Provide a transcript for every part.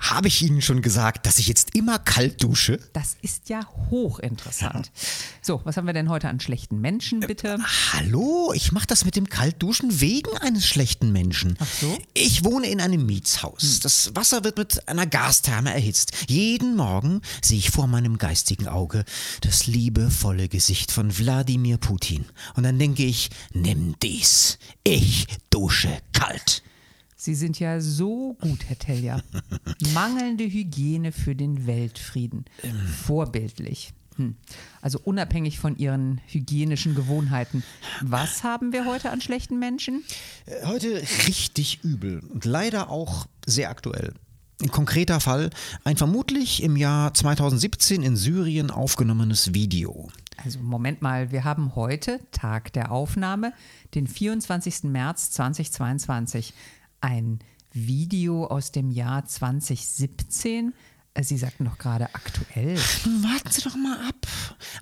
Habe ich Ihnen schon gesagt, dass ich jetzt immer kalt dusche? Das ist ja hochinteressant. So, was haben wir denn heute an schlechten Menschen, bitte? Hallo, ich mache das mit dem Kaltduschen wegen eines schlechten Menschen. Ach so? Ich wohne in einem Mietshaus. Das Wasser wird mit einer Gastherme erhitzt. Jeden Morgen sehe ich vor meinem geistigen Auge das liebevolle Gesicht von Wladimir Putin. Und dann denke ich, nimm dies. Ich dusche kalt. Sie sind ja so gut, Herr Telja. Mangelnde Hygiene für den Weltfrieden. Vorbildlich. Hm. Also unabhängig von Ihren hygienischen Gewohnheiten. Was haben wir heute an schlechten Menschen? Heute richtig übel und leider auch sehr aktuell. Ein konkreter Fall, ein vermutlich im Jahr 2017 in Syrien aufgenommenes Video. Also Moment mal, wir haben heute, Tag der Aufnahme, den 24. März 2022, ein Video aus dem Jahr 2017. Äh, Sie sagten doch gerade aktuell. Warten Sie doch mal ab.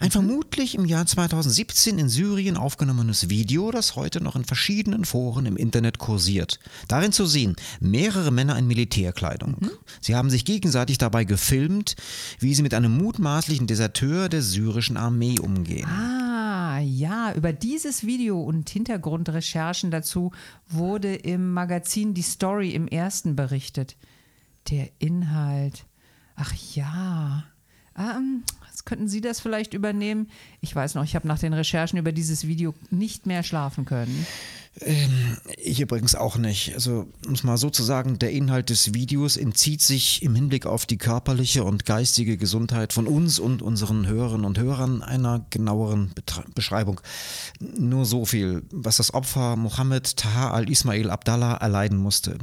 Ein vermutlich im Jahr 2017 in Syrien aufgenommenes Video, das heute noch in verschiedenen Foren im Internet kursiert. Darin zu sehen, mehrere Männer in Militärkleidung. Sie haben sich gegenseitig dabei gefilmt, wie sie mit einem mutmaßlichen Deserteur der syrischen Armee umgehen. Ah, ja, über dieses Video und Hintergrundrecherchen dazu wurde im Magazin Die Story im ersten berichtet. Der Inhalt. Ach ja. Ähm, könnten Sie das vielleicht übernehmen? Ich weiß noch, ich habe nach den Recherchen über dieses Video nicht mehr schlafen können. Ich übrigens auch nicht. Also, um es mal so zu sagen, der Inhalt des Videos entzieht sich im Hinblick auf die körperliche und geistige Gesundheit von uns und unseren Hörerinnen und Hörern einer genaueren Betra Beschreibung. Nur so viel, was das Opfer Mohammed Taha al-Ismail Abdallah erleiden musste.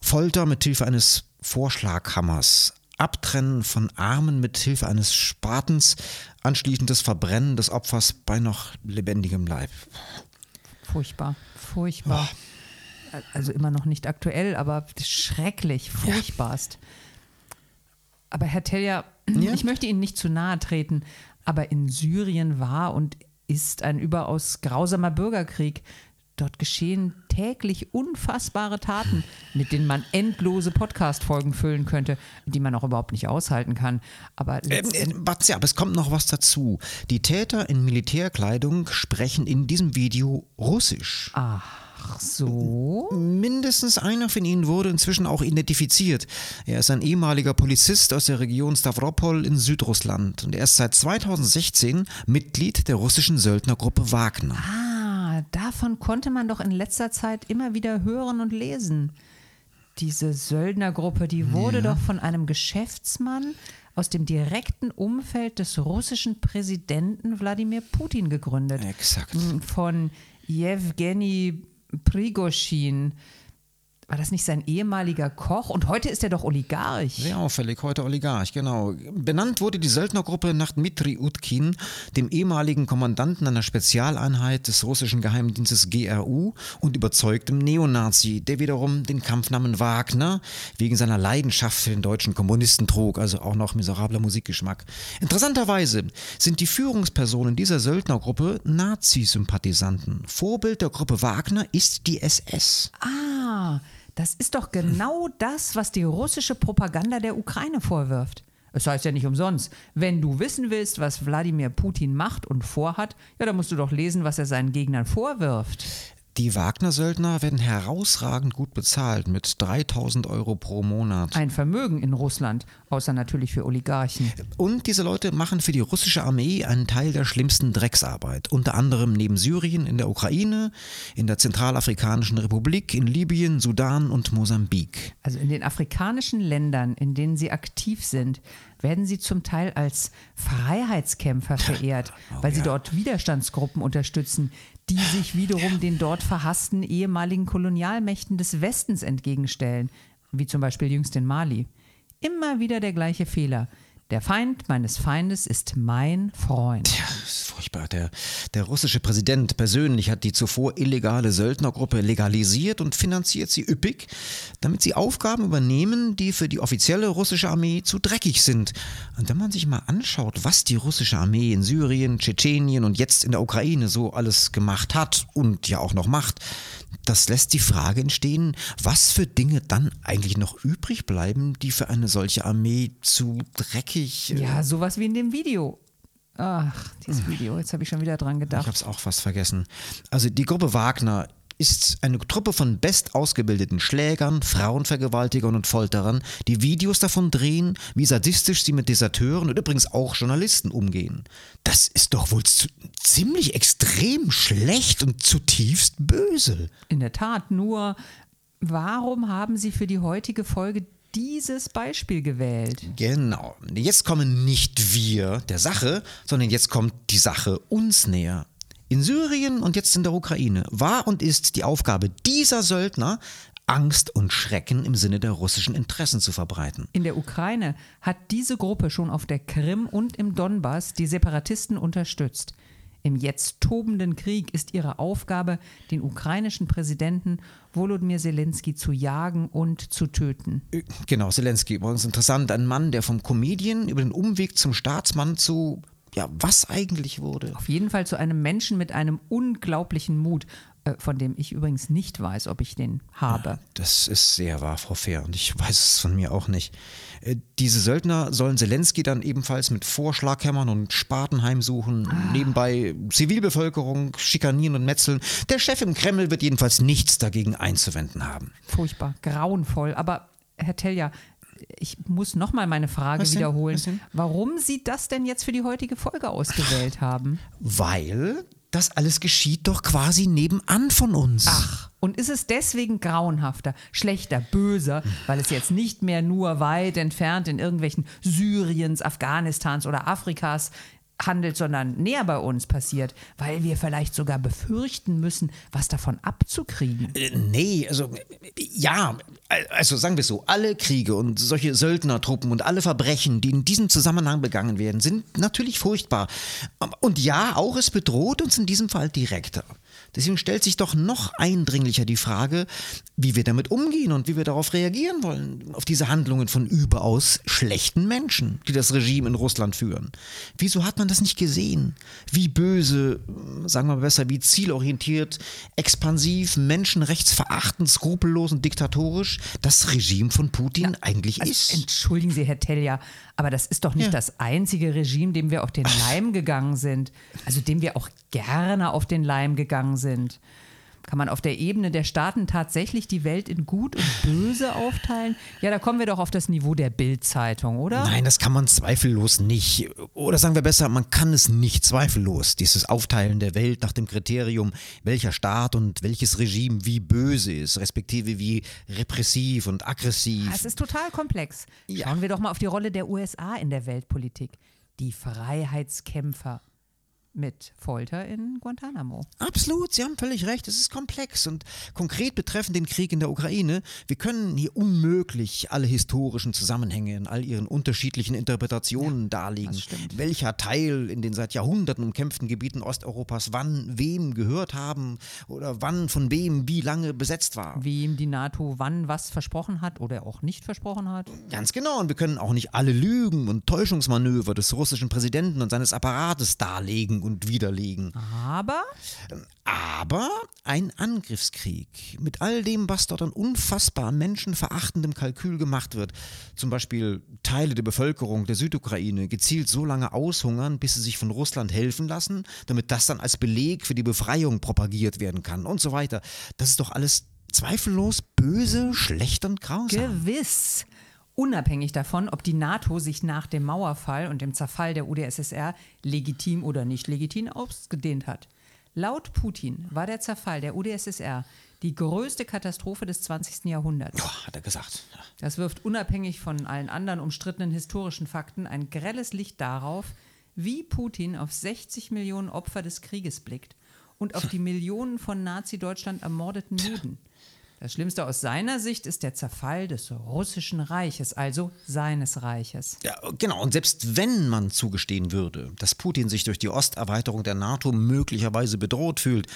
Folter mit Hilfe eines Vorschlaghammers, Abtrennen von Armen mit Hilfe eines Spatens, anschließendes Verbrennen des Opfers bei noch lebendigem Leib. Furchtbar, furchtbar. Also immer noch nicht aktuell, aber schrecklich, furchtbarst. Aber Herr Telja, Ja? ich möchte Ihnen nicht zu nahe treten, aber in Syrien war und ist ein überaus grausamer Bürgerkrieg. Dort geschehen täglich unfassbare Taten, mit denen man endlose Podcast-Folgen füllen könnte, die man auch überhaupt nicht aushalten kann. Aber Ähm, äh, warten Sie, aber es kommt noch was dazu. Die Täter in Militärkleidung sprechen in diesem Video Russisch. ach so. Mindestens einer von ihnen wurde inzwischen auch identifiziert. Er ist ein ehemaliger Polizist aus der Region Stavropol in Südrussland und er ist seit 2016 Mitglied der russischen Söldnergruppe Wagner. Ah, davon konnte man doch in letzter Zeit immer wieder hören und lesen. Diese Söldnergruppe, die wurde doch von einem Geschäftsmann aus dem direkten Umfeld des russischen Präsidenten Wladimir Putin gegründet. Exakt. Von Jewgeni Prigoschin. War das nicht sein ehemaliger Koch? Und heute ist er doch Oligarch. Sehr auffällig, heute Oligarch, genau. Benannt wurde die Söldnergruppe nach Dmitri Utkin, dem ehemaligen Kommandanten einer Spezialeinheit des russischen Geheimdienstes GRU und überzeugtem Neonazi, der wiederum den Kampfnamen Wagner wegen seiner Leidenschaft für den deutschen Kommunisten trug, also auch noch miserabler Musikgeschmack. Interessanterweise sind die Führungspersonen dieser Söldnergruppe Nazi-Sympathisanten. Vorbild der Gruppe Wagner ist die SS. Ah, das ist doch genau das, was die russische Propaganda der Ukraine vorwirft. Es heißt ja nicht umsonst, wenn du wissen willst, was Wladimir Putin macht und vorhat, ja, dann musst du doch lesen, was er seinen Gegnern vorwirft. Die Wagner-Söldner werden herausragend gut bezahlt mit 3000 Euro pro Monat. Ein Vermögen in Russland, außer natürlich für Oligarchen. Und diese Leute machen für die russische Armee einen Teil der schlimmsten Drecksarbeit. Unter anderem neben Syrien in der Ukraine, in der Zentralafrikanischen Republik, in Libyen, Sudan und Mosambik. Also in den afrikanischen Ländern, in denen sie aktiv sind, werden sie zum Teil als Freiheitskämpfer verehrt, weil sie dort Widerstandsgruppen unterstützen, die sich wiederum den dort verhassten ehemaligen Kolonialmächten des Westens entgegenstellen, wie zum Beispiel jüngst in Mali. Immer wieder der gleiche Fehler. Der Feind meines Feindes ist mein Freund. Ja, das ist furchtbar. Der, der russische Präsident persönlich hat die zuvor illegale Söldnergruppe legalisiert und finanziert sie üppig, damit sie Aufgaben übernehmen, die für die offizielle russische Armee zu dreckig sind. Und wenn man sich mal anschaut, was die russische Armee in Syrien, Tschetschenien und jetzt in der Ukraine so alles gemacht hat und ja auch noch macht, das lässt die Frage entstehen, was für Dinge dann eigentlich noch übrig bleiben, die für eine solche Armee zu dreckig. Äh ja, sowas wie in dem Video. Ach, dieses Video, jetzt habe ich schon wieder dran gedacht. Ich habe es auch fast vergessen. Also die Gruppe Wagner ist eine Truppe von bestausgebildeten Schlägern, Frauenvergewaltigern und Folterern, die Videos davon drehen, wie sadistisch sie mit Deserteuren und übrigens auch Journalisten umgehen. Das ist doch wohl ziemlich extrem schlecht und zutiefst böse. In der Tat, nur warum haben Sie für die heutige Folge dieses Beispiel gewählt? Genau. Jetzt kommen nicht wir der Sache, sondern jetzt kommt die Sache uns näher. In Syrien und jetzt in der Ukraine war und ist die Aufgabe dieser Söldner, Angst und Schrecken im Sinne der russischen Interessen zu verbreiten. In der Ukraine hat diese Gruppe schon auf der Krim und im Donbass die Separatisten unterstützt. Im jetzt tobenden Krieg ist ihre Aufgabe, den ukrainischen Präsidenten Volodymyr Zelensky zu jagen und zu töten. Genau, Zelensky, übrigens interessant, ein Mann, der vom Comedian über den Umweg zum Staatsmann zu ja, was eigentlich wurde. Auf jeden Fall zu einem Menschen mit einem unglaublichen Mut, äh, von dem ich übrigens nicht weiß, ob ich den habe. Ja, das ist sehr wahr, Frau Fehr, und ich weiß es von mir auch nicht. Äh, diese Söldner sollen Zelensky dann ebenfalls mit Vorschlaghämmern und Spaten heimsuchen, ah. nebenbei Zivilbevölkerung schikanieren und metzeln. Der Chef im Kreml wird jedenfalls nichts dagegen einzuwenden haben. Furchtbar, grauenvoll. Aber Herr Telja, ich muss nochmal meine Frage Was wiederholen. Warum Sie das denn jetzt für die heutige Folge ausgewählt haben? Weil das alles geschieht doch quasi nebenan von uns. Ach, und ist es deswegen grauenhafter, schlechter, böser, weil es jetzt nicht mehr nur weit entfernt in irgendwelchen Syriens, Afghanistans oder Afrikas handelt, sondern näher bei uns passiert, weil wir vielleicht sogar befürchten müssen, was davon abzukriegen. Äh, nee, also ja, also sagen wir so, alle Kriege und solche Söldnertruppen und alle Verbrechen, die in diesem Zusammenhang begangen werden, sind natürlich furchtbar. Und ja, auch es bedroht uns in diesem Fall direkter. Deswegen stellt sich doch noch eindringlicher die Frage, wie wir damit umgehen und wie wir darauf reagieren wollen, auf diese Handlungen von überaus schlechten Menschen, die das Regime in Russland führen. Wieso hat man das nicht gesehen? Wie böse, sagen wir besser, wie zielorientiert, expansiv, menschenrechtsverachtend, skrupellos und diktatorisch das Regime von Putin ja, eigentlich also ist. Entschuldigen Sie, Herr Telja, aber das ist doch nicht ja. das einzige Regime, dem wir auf den Leim gegangen sind. Also dem wir auch gerne auf den Leim gegangen sind. Kann man auf der Ebene der Staaten tatsächlich die Welt in Gut und Böse aufteilen? Ja, da kommen wir doch auf das Niveau der Bildzeitung, oder? Nein, das kann man zweifellos nicht. Oder sagen wir besser, man kann es nicht zweifellos. Dieses Aufteilen der Welt nach dem Kriterium, welcher Staat und welches Regime wie böse ist, respektive wie repressiv und aggressiv. Es ist total komplex. Schauen wir doch mal auf die Rolle der USA in der Weltpolitik. Die Freiheitskämpfer mit Folter in Guantanamo. Absolut, Sie haben völlig recht. Es ist komplex und konkret betreffend den Krieg in der Ukraine. Wir können hier unmöglich alle historischen Zusammenhänge in all ihren unterschiedlichen Interpretationen ja, darlegen. Welcher Teil in den seit Jahrhunderten umkämpften Gebieten Osteuropas wann wem gehört haben oder wann von wem wie lange besetzt war. Wem die NATO wann was versprochen hat oder auch nicht versprochen hat. Ganz genau. Und wir können auch nicht alle Lügen und Täuschungsmanöver des russischen Präsidenten und seines Apparates darlegen und widerlegen. Aber? Aber ein Angriffskrieg mit all dem, was dort an unfassbar menschenverachtendem Kalkül gemacht wird, zum Beispiel Teile der Bevölkerung der Südukraine gezielt so lange aushungern, bis sie sich von Russland helfen lassen, damit das dann als Beleg für die Befreiung propagiert werden kann und so weiter. Das ist doch alles zweifellos böse, schlecht und grausam. Gewiss unabhängig davon, ob die NATO sich nach dem Mauerfall und dem Zerfall der UdSSR legitim oder nicht legitim ausgedehnt hat. Laut Putin war der Zerfall der UdSSR die größte Katastrophe des 20. Jahrhunderts. Oh, hat er gesagt. Ja. Das wirft unabhängig von allen anderen umstrittenen historischen Fakten ein grelles Licht darauf, wie Putin auf 60 Millionen Opfer des Krieges blickt und auf die Millionen von Nazi-Deutschland ermordeten Juden. Das Schlimmste aus seiner Sicht ist der Zerfall des russischen Reiches, also seines Reiches. Ja, genau. Und selbst wenn man zugestehen würde, dass Putin sich durch die Osterweiterung der NATO möglicherweise bedroht fühlt,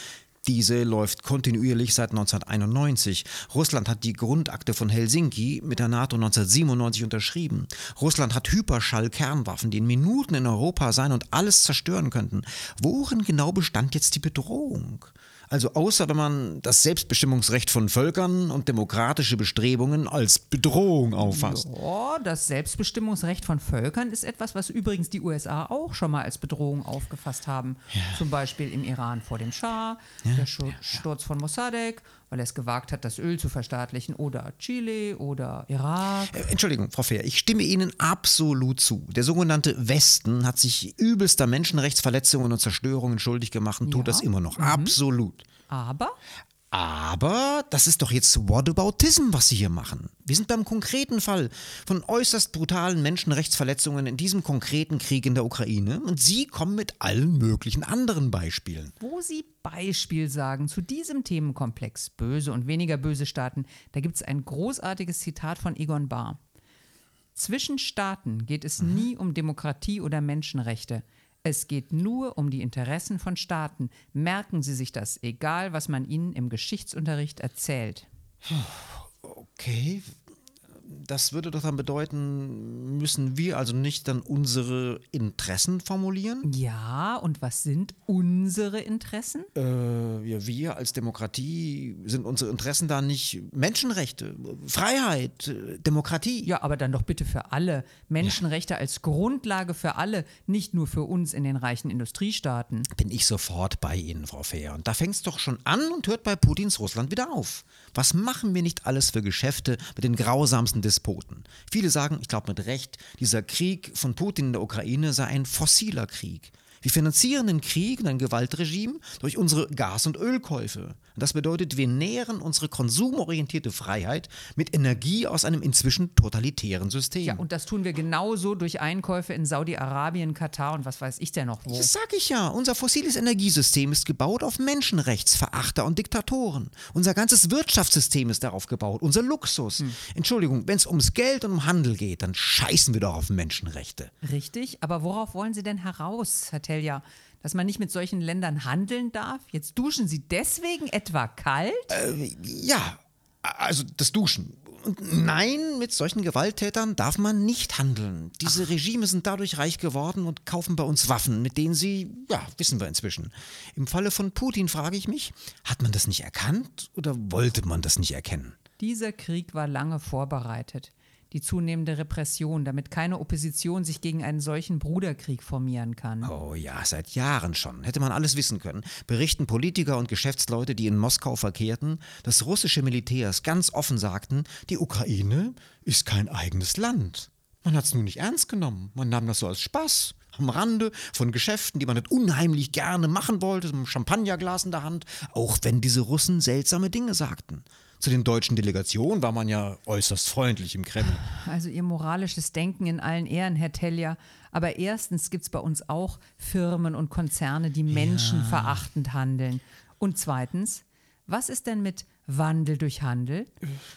diese läuft kontinuierlich seit 1991. Russland hat die Grundakte von Helsinki mit der NATO 1997 unterschrieben. Russland hat Hyperschall-Kernwaffen, die in Minuten in Europa sein und alles zerstören könnten. Worin genau bestand jetzt die Bedrohung? Also außer wenn man das Selbstbestimmungsrecht von Völkern und demokratische Bestrebungen als Bedrohung auffasst. Ja, das Selbstbestimmungsrecht von Völkern ist etwas, was übrigens die USA auch schon mal als Bedrohung aufgefasst haben. Ja. Zum Beispiel im Iran vor dem Schah, ja. der Sturz von Mossadegh weil er es gewagt hat, das Öl zu verstaatlichen, oder Chile oder Irak. Äh, Entschuldigung, Frau Fehr, ich stimme Ihnen absolut zu. Der sogenannte Westen hat sich übelster Menschenrechtsverletzungen und Zerstörungen schuldig gemacht und ja. tut das immer noch. Mhm. Absolut. Aber? Aber das ist doch jetzt Whataboutism, was Sie hier machen. Wir sind beim konkreten Fall von äußerst brutalen Menschenrechtsverletzungen in diesem konkreten Krieg in der Ukraine und Sie kommen mit allen möglichen anderen Beispielen. Wo Sie Beispiel sagen zu diesem Themenkomplex böse und weniger böse Staaten, da gibt es ein großartiges Zitat von Egon Bahr. Zwischen Staaten geht es mhm. nie um Demokratie oder Menschenrechte. Es geht nur um die Interessen von Staaten. Merken Sie sich das, egal was man Ihnen im Geschichtsunterricht erzählt. Okay, das würde doch dann bedeuten, müssen wir also nicht dann unsere Interessen formulieren? Ja, und was sind unsere Interessen? Äh, ja, wir als Demokratie sind unsere Interessen da nicht Menschenrechte, Freiheit, Demokratie. Ja, aber dann doch bitte für alle. Menschenrechte ja. als Grundlage für alle, nicht nur für uns in den reichen Industriestaaten. Bin ich sofort bei Ihnen, Frau Fehr. Und da fängt es doch schon an und hört bei Putins Russland wieder auf. Was machen wir nicht alles für Geschäfte mit den grausamsten Despoten? Viele sagen, ich glaube mit Recht, dieser Krieg von Putin in der Ukraine sei ein fossiler Krieg. Wir finanzieren den Krieg und ein Gewaltregime durch unsere Gas- und Ölkäufe. Das bedeutet, wir nähren unsere konsumorientierte Freiheit mit Energie aus einem inzwischen totalitären System. Ja, und das tun wir genauso durch Einkäufe in Saudi-Arabien, Katar und was weiß ich denn noch wo. Das sag ich ja. Unser fossiles Energiesystem ist gebaut auf Menschenrechtsverachter und Diktatoren. Unser ganzes Wirtschaftssystem ist darauf gebaut. Unser Luxus. Hm. Entschuldigung, wenn es ums Geld und um Handel geht, dann scheißen wir doch auf Menschenrechte. Richtig, aber worauf wollen Sie denn heraus, Herr Telja? dass man nicht mit solchen Ländern handeln darf? Jetzt duschen Sie deswegen etwa kalt? Äh, ja, also das Duschen. Nein, mit solchen Gewalttätern darf man nicht handeln. Diese Ach. Regime sind dadurch reich geworden und kaufen bei uns Waffen, mit denen sie, ja, wissen wir inzwischen. Im Falle von Putin frage ich mich, hat man das nicht erkannt oder wollte man das nicht erkennen? Dieser Krieg war lange vorbereitet die zunehmende Repression, damit keine Opposition sich gegen einen solchen Bruderkrieg formieren kann. Oh ja, seit Jahren schon. Hätte man alles wissen können. Berichten Politiker und Geschäftsleute, die in Moskau verkehrten, dass russische Militärs ganz offen sagten, die Ukraine ist kein eigenes Land. Man hat es nur nicht ernst genommen. Man nahm das so als Spaß am Rande von Geschäften, die man nicht unheimlich gerne machen wollte, mit einem Champagnerglas in der Hand, auch wenn diese Russen seltsame Dinge sagten. Zu den deutschen Delegationen war man ja äußerst freundlich im Kreml. Also Ihr moralisches Denken in allen Ehren, Herr Tellier. Aber erstens gibt es bei uns auch Firmen und Konzerne, die menschenverachtend ja. handeln. Und zweitens, was ist denn mit Wandel durch Handel?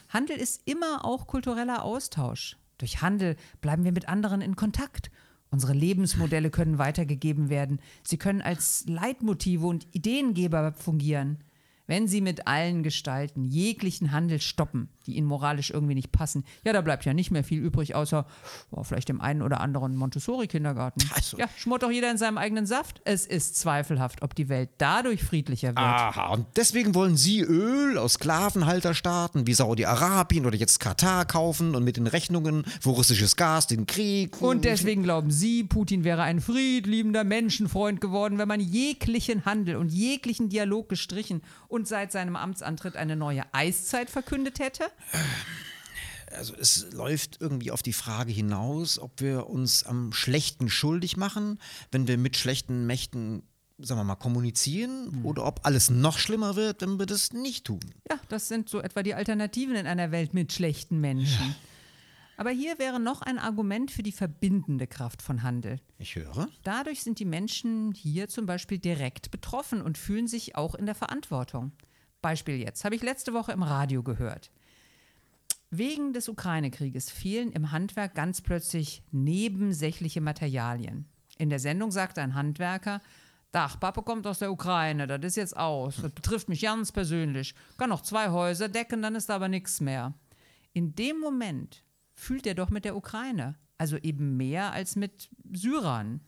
Handel ist immer auch kultureller Austausch. Durch Handel bleiben wir mit anderen in Kontakt. Unsere Lebensmodelle können weitergegeben werden. Sie können als Leitmotive und Ideengeber fungieren. Wenn sie mit allen Gestalten jeglichen Handel stoppen, die ihnen moralisch irgendwie nicht passen, ja, da bleibt ja nicht mehr viel übrig, außer oh, vielleicht dem einen oder anderen Montessori-Kindergarten. Also. Ja, schmort doch jeder in seinem eigenen Saft. Es ist zweifelhaft, ob die Welt dadurch friedlicher wird. Aha, und deswegen wollen Sie Öl aus Sklavenhalterstaaten wie Saudi-Arabien oder jetzt Katar kaufen und mit den Rechnungen für russisches Gas den Krieg. Und deswegen glauben Sie, Putin wäre ein friedliebender Menschenfreund geworden, wenn man jeglichen Handel und jeglichen Dialog gestrichen und seit seinem Amtsantritt eine neue Eiszeit verkündet hätte? Also es läuft irgendwie auf die Frage hinaus, ob wir uns am Schlechten schuldig machen, wenn wir mit schlechten Mächten sagen wir mal, kommunizieren hm. oder ob alles noch schlimmer wird, wenn wir das nicht tun. Ja, das sind so etwa die Alternativen in einer Welt mit schlechten Menschen. Ja. Aber hier wäre noch ein Argument für die verbindende Kraft von Handel. Ich höre. Dadurch sind die Menschen hier zum Beispiel direkt betroffen und fühlen sich auch in der Verantwortung. Beispiel jetzt, habe ich letzte Woche im Radio gehört. Wegen des Ukraine-Krieges fehlen im Handwerk ganz plötzlich nebensächliche Materialien. In der Sendung sagte ein Handwerker, Dachpappe kommt aus der Ukraine, das ist jetzt aus. Das betrifft mich ganz persönlich. Kann noch zwei Häuser decken, dann ist da aber nichts mehr. In dem Moment fühlt er doch mit der Ukraine. Also eben mehr als mit Syrern.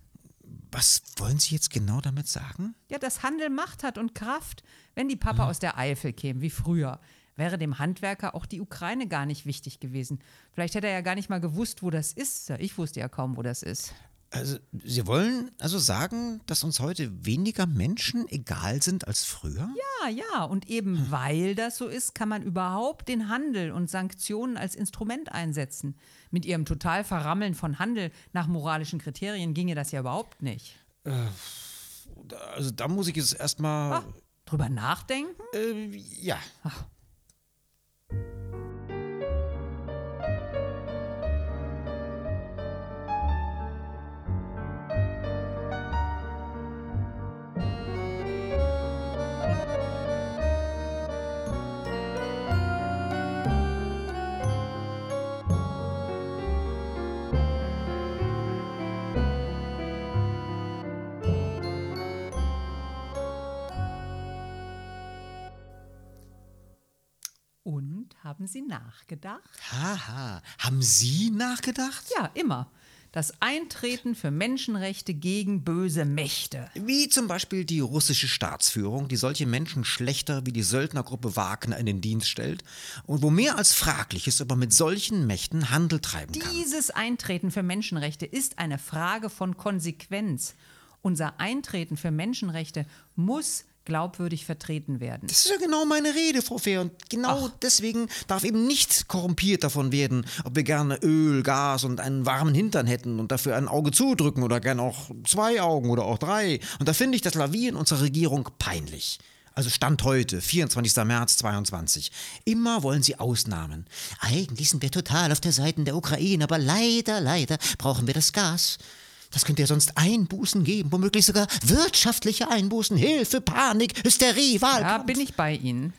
Was wollen Sie jetzt genau damit sagen? Ja, dass Handel Macht hat und Kraft. Wenn die Papa aus der Eifel käme, wie früher, wäre dem Handwerker auch die Ukraine gar nicht wichtig gewesen. Vielleicht hätte er ja gar nicht mal gewusst, wo das ist. Ich wusste ja kaum, wo das ist. Also, Sie wollen also sagen, dass uns heute weniger Menschen egal sind als früher? Ja, ja, und eben weil das so ist, kann man überhaupt den Handel und Sanktionen als Instrument einsetzen. Mit ihrem total Verrammeln von Handel nach moralischen Kriterien ginge das ja überhaupt nicht. Also, da muss ich jetzt erstmal. Drüber nachdenken? Äh, ja. Und haben Sie nachgedacht? Haha. Haben Sie nachgedacht? Ja, immer. Das Eintreten für Menschenrechte gegen böse Mächte. Wie zum Beispiel die russische Staatsführung, die solche Menschen schlechter wie die Söldnergruppe Wagner in den Dienst stellt und wo mehr als fraglich ist, ob man mit solchen Mächten Handel treiben kann. Dieses Eintreten für Menschenrechte ist eine Frage von Konsequenz. Unser Eintreten für Menschenrechte muss glaubwürdig vertreten werden. Das ist ja genau meine Rede, Frau Fehr. Und genau deswegen darf eben nicht korrumpiert davon werden, ob wir gerne Öl, Gas und einen warmen Hintern hätten und dafür ein Auge zudrücken oder gern auch zwei Augen oder auch drei. Und da finde ich das Lavieren unserer Regierung peinlich. Also Stand heute, 24. März 22. Immer wollen sie Ausnahmen. Eigentlich sind wir total auf der Seite der Ukraine, aber leider, leider brauchen wir das Gas. Das könnte ja sonst Einbußen geben, womöglich sogar wirtschaftliche Einbußen, Hilfe, Panik, Hysterie, Da Wahlkampf. bin ich bei Ihnen.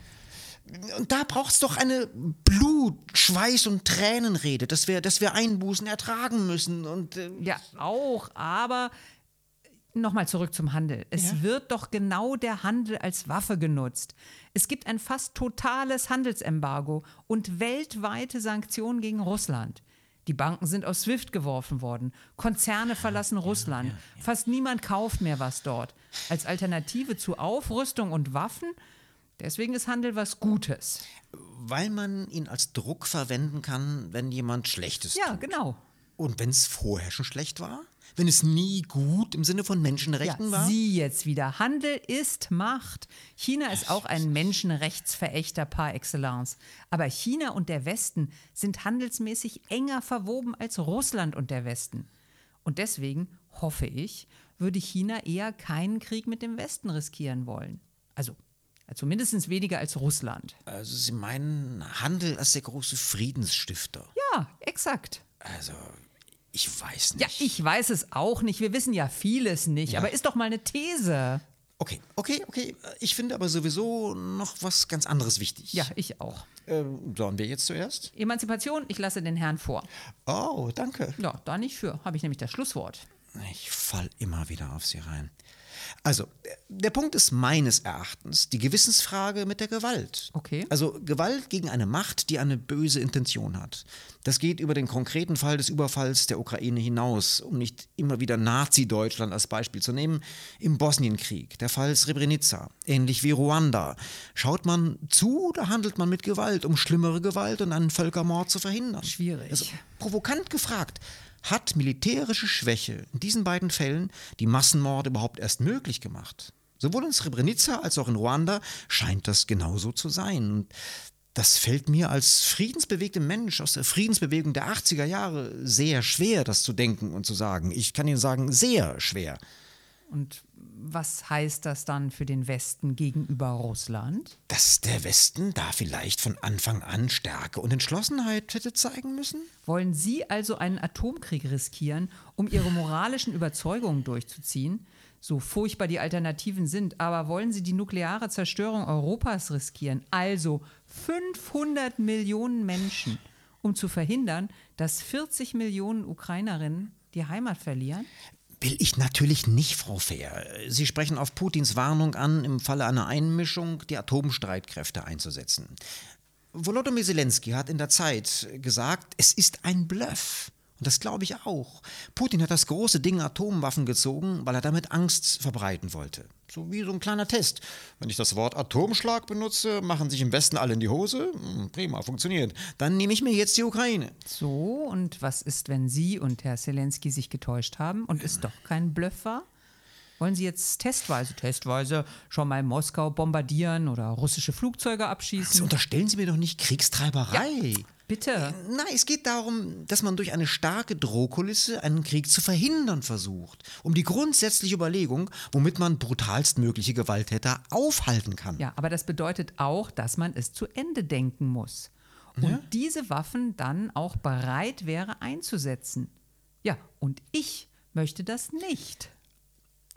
Und da braucht es doch eine Blut-, Schweiß- und Tränenrede, dass wir, dass wir Einbußen ertragen müssen. Und äh, Ja, auch, aber nochmal zurück zum Handel. Es wird doch genau der Handel als Waffe genutzt. Es gibt ein fast totales Handelsembargo und weltweite Sanktionen gegen Russland. Die Banken sind aus SWIFT geworfen worden. Konzerne verlassen Russland. Fast niemand kauft mehr was dort. Als Alternative zu Aufrüstung und Waffen. Deswegen ist Handel was Gutes. weil man ihn als Druck verwenden kann, wenn jemand Schlechtes Ja, tut. genau. Und wenn es vorher schon schlecht war? Wenn es nie gut im Sinne von Menschenrechten Ja, war? Sie jetzt wieder. Handel ist Macht. China ist auch ein Menschenrechtsverächter par excellence. Aber China und der Westen sind handelsmäßig enger verwoben als Russland und der Westen. Und deswegen, hoffe ich, würde China eher keinen Krieg mit dem Westen riskieren wollen. Also, zumindest weniger als Russland. Also Sie meinen Handel als der große Friedensstifter. Ja, exakt. Also, ich weiß nicht. Ja, ich weiß es auch nicht. Wir wissen ja vieles nicht. Aber ist doch mal eine These. Okay, okay, okay. Ich finde aber sowieso noch was ganz anderes wichtig. Ja, ich auch. Ähm, sollen wir jetzt zuerst? Emanzipation, ich lasse den Herrn vor. Oh, danke. Ja, da nicht für. Habe ich nämlich das Schlusswort. Ich fall immer wieder auf sie rein. Also, der Punkt ist meines Erachtens die Gewissensfrage mit der Gewalt. Okay. Also Gewalt gegen eine Macht, die eine böse Intention hat. Das geht über den konkreten Fall des Überfalls der Ukraine hinaus, um nicht immer wieder Nazi-Deutschland als Beispiel zu nehmen. Im Bosnienkrieg, der Fall Srebrenica, ähnlich wie Ruanda. Schaut man zu oder handelt man mit Gewalt, um schlimmere Gewalt und einen Völkermord zu verhindern? Schwierig. Also, provokant gefragt, hat militärische Schwäche in diesen beiden Fällen die Massenmorde überhaupt erst möglich gemacht? Sowohl in Srebrenica als auch in Ruanda scheint das genauso zu sein. Und das fällt mir als friedensbewegter Mensch aus der Friedensbewegung der 80er Jahre sehr schwer, das zu denken und zu sagen. Ich kann Ihnen sagen, sehr schwer. Und was heißt das dann für den Westen gegenüber Russland? Dass der Westen da vielleicht von Anfang an Stärke und Entschlossenheit hätte zeigen müssen? Wollen Sie also einen Atomkrieg riskieren, um Ihre moralischen Überzeugungen durchzuziehen? So furchtbar die Alternativen sind, aber wollen Sie die nukleare Zerstörung Europas riskieren? Also 500 Millionen Menschen, um zu verhindern, dass 40 Millionen Ukrainerinnen die Heimat verlieren? Will ich natürlich nicht, Frau Fehr. Sie sprechen auf Putins Warnung an, im Falle einer Einmischung die Atomstreitkräfte einzusetzen. Volodymyr Zelensky hat in der Zeit gesagt, es ist ein Bluff. Und das glaube ich auch. Putin hat das große Ding Atomwaffen gezogen, weil er damit Angst verbreiten wollte. So wie so ein kleiner Test. Wenn ich das Wort Atomschlag benutze, machen sich im Westen alle in die Hose. Hm, prima, funktioniert. Dann nehme ich mir jetzt die Ukraine. So, und was ist, wenn Sie und Herr Zelensky sich getäuscht haben und es doch kein Bluff war? Wollen Sie jetzt testweise, testweise schon mal Moskau bombardieren oder russische Flugzeuge abschießen? Also unterstellen Sie mir doch nicht Kriegstreiberei. Ja. Bitte. Nein, es geht darum, dass man durch eine starke Drohkulisse einen Krieg zu verhindern versucht. Um die grundsätzliche Überlegung, womit man brutalstmögliche Gewalttäter aufhalten kann. Ja, aber das bedeutet auch, dass man es zu Ende denken muss. Und ja? diese Waffen dann auch bereit wäre einzusetzen. Ja, und ich möchte das nicht.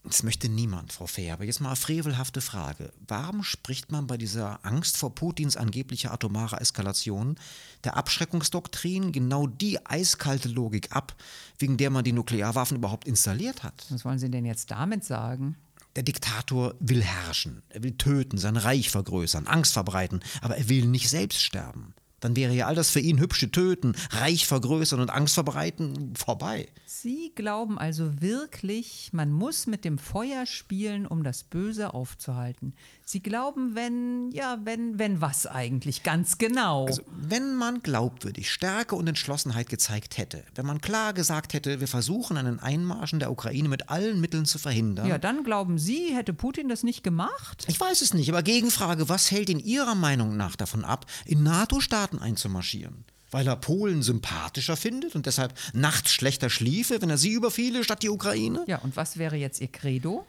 Das möchte niemand, Frau Fehr. Aber jetzt mal eine frevelhafte Frage. Warum spricht man bei dieser Angst vor Putins angeblicher atomarer Eskalation der Abschreckungsdoktrin genau die eiskalte Logik ab, wegen der man die Nuklearwaffen überhaupt installiert hat? Was wollen Sie denn jetzt damit sagen? Der Diktator will herrschen, er will töten, sein Reich vergrößern, Angst verbreiten, aber er will nicht selbst sterben. Dann wäre ja all das für ihn hübsche Töten, Reich vergrößern und Angst verbreiten vorbei. Sie glauben also wirklich, man muss mit dem Feuer spielen, um das Böse aufzuhalten. Sie glauben, wenn, ja, wenn, wenn was eigentlich, ganz genau. Also, wenn man glaubwürdig Stärke und Entschlossenheit gezeigt hätte, wenn man klar gesagt hätte, wir versuchen einen Einmarsch in der Ukraine mit allen Mitteln zu verhindern. Ja, dann glauben Sie, hätte Putin das nicht gemacht? Ich weiß es nicht, aber Gegenfrage, was hält in Ihrer Meinung nach davon ab, in NATO-Staaten einzumarschieren? weil er Polen sympathischer findet und deshalb nachts schlechter schliefe, wenn er sie überfiele statt die Ukraine? Ja, und was wäre jetzt Ihr Credo?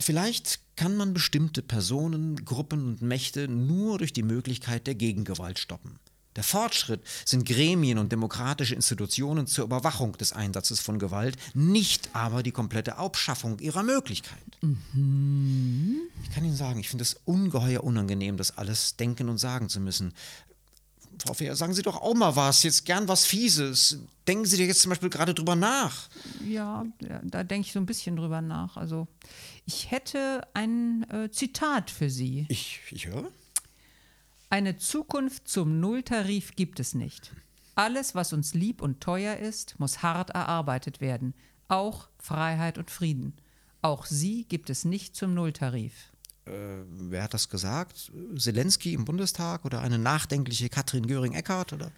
Vielleicht kann man bestimmte Personen, Gruppen und Mächte nur durch die Möglichkeit der Gegengewalt stoppen. Der Fortschritt sind Gremien und demokratische Institutionen zur Überwachung des Einsatzes von Gewalt, nicht aber die komplette Abschaffung ihrer Möglichkeit. Mhm. Ich kann Ihnen sagen, ich finde es ungeheuer unangenehm, das alles denken und sagen zu müssen. Frau Fehr, sagen Sie doch auch mal was, jetzt gern was Fieses. Denken Sie dir jetzt zum Beispiel gerade drüber nach? Ja, da denke ich so ein bisschen drüber nach. Also, ich hätte ein äh, Zitat für Sie. Ich, ich höre. Eine Zukunft zum Nulltarif gibt es nicht. Alles, was uns lieb und teuer ist, muss hart erarbeitet werden. Auch Freiheit und Frieden. Auch sie gibt es nicht zum Nulltarif äh, wer hat das gesagt? Zelensky im Bundestag oder eine nachdenkliche Katrin Göring-Eckardt oder?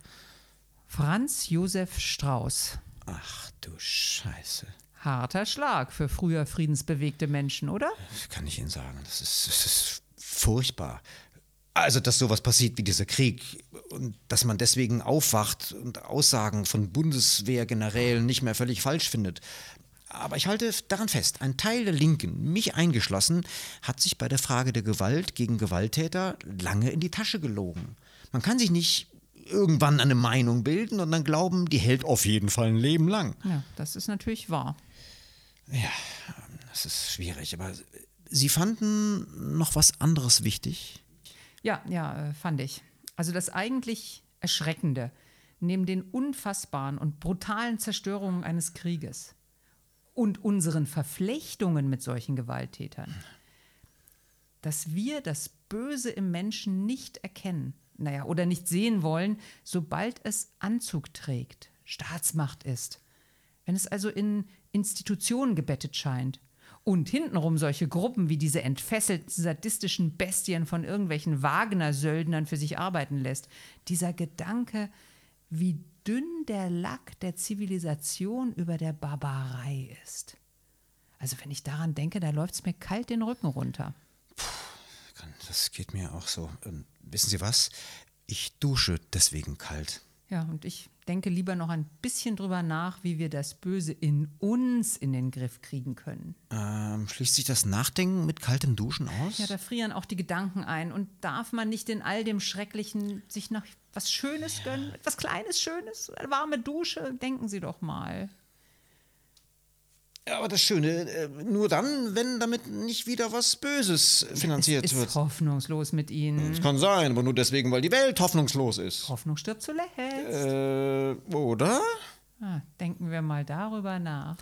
Franz Josef Strauß. Ach du Scheiße. Harter Schlag für früher friedensbewegte Menschen, oder? Das kann ich Ihnen sagen. Das ist, das ist furchtbar. Also, dass sowas passiert wie dieser Krieg und dass man deswegen aufwacht und Aussagen von Bundeswehrgenerälen nicht mehr völlig falsch findet. Aber ich halte daran fest, ein Teil der Linken, mich eingeschlossen, hat sich bei der Frage der Gewalt gegen Gewalttäter lange in die Tasche gelogen. Man kann sich nicht irgendwann eine Meinung bilden und dann glauben, die hält auf jeden Fall ein Leben lang. Ja, das ist natürlich wahr. Ja, das ist schwierig, aber Sie fanden noch was anderes wichtig? Ja, ja, äh, fand ich. Also das eigentlich Erschreckende neben den unfassbaren und brutalen Zerstörungen eines Krieges und unseren Verflechtungen mit solchen Gewalttätern, dass wir das Böse im Menschen nicht erkennen, naja, oder nicht sehen wollen, sobald es Anzug trägt, Staatsmacht ist. Wenn es also in Institutionen gebettet scheint und hintenrum solche Gruppen wie diese entfesselten sadistischen Bestien von irgendwelchen Wagner-Söldnern für sich arbeiten lässt, dieser Gedanke, wie dünn der Lack der Zivilisation über der Barbarei ist. Also wenn ich daran denke, da läuft es mir kalt den Rücken runter. Puh, das geht mir auch so. Ähm, wissen Sie was? Ich dusche deswegen kalt. Ja, und ich denke lieber noch ein bisschen drüber nach, wie wir das Böse in uns in den Griff kriegen können. Ähm, schließt sich das Nachdenken mit kaltem Duschen aus? Ja, da frieren auch die Gedanken ein. Und darf man nicht in all dem Schrecklichen sich noch was Schönes ja. gönnen? Etwas Kleines, Schönes? Eine warme Dusche? Denken Sie doch mal. Ja, aber das Schöne, äh, nur dann, wenn damit nicht wieder was Böses finanziert ist wird. hoffnungslos mit Ihnen. Das kann sein, aber nur deswegen, weil die Welt hoffnungslos ist. Hoffnung stirbt zuletzt. Äh, oder? Ah, denken wir mal darüber nach.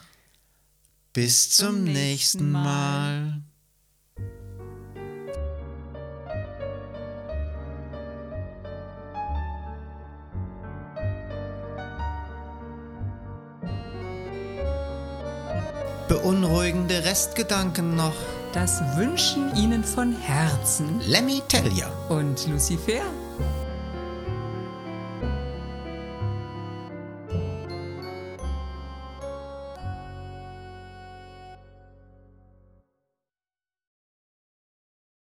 Bis zum nächsten Mal. Beunruhigende Restgedanken noch. Das wünschen Ihnen von Herzen Lemmy Tellier. und Lucifer.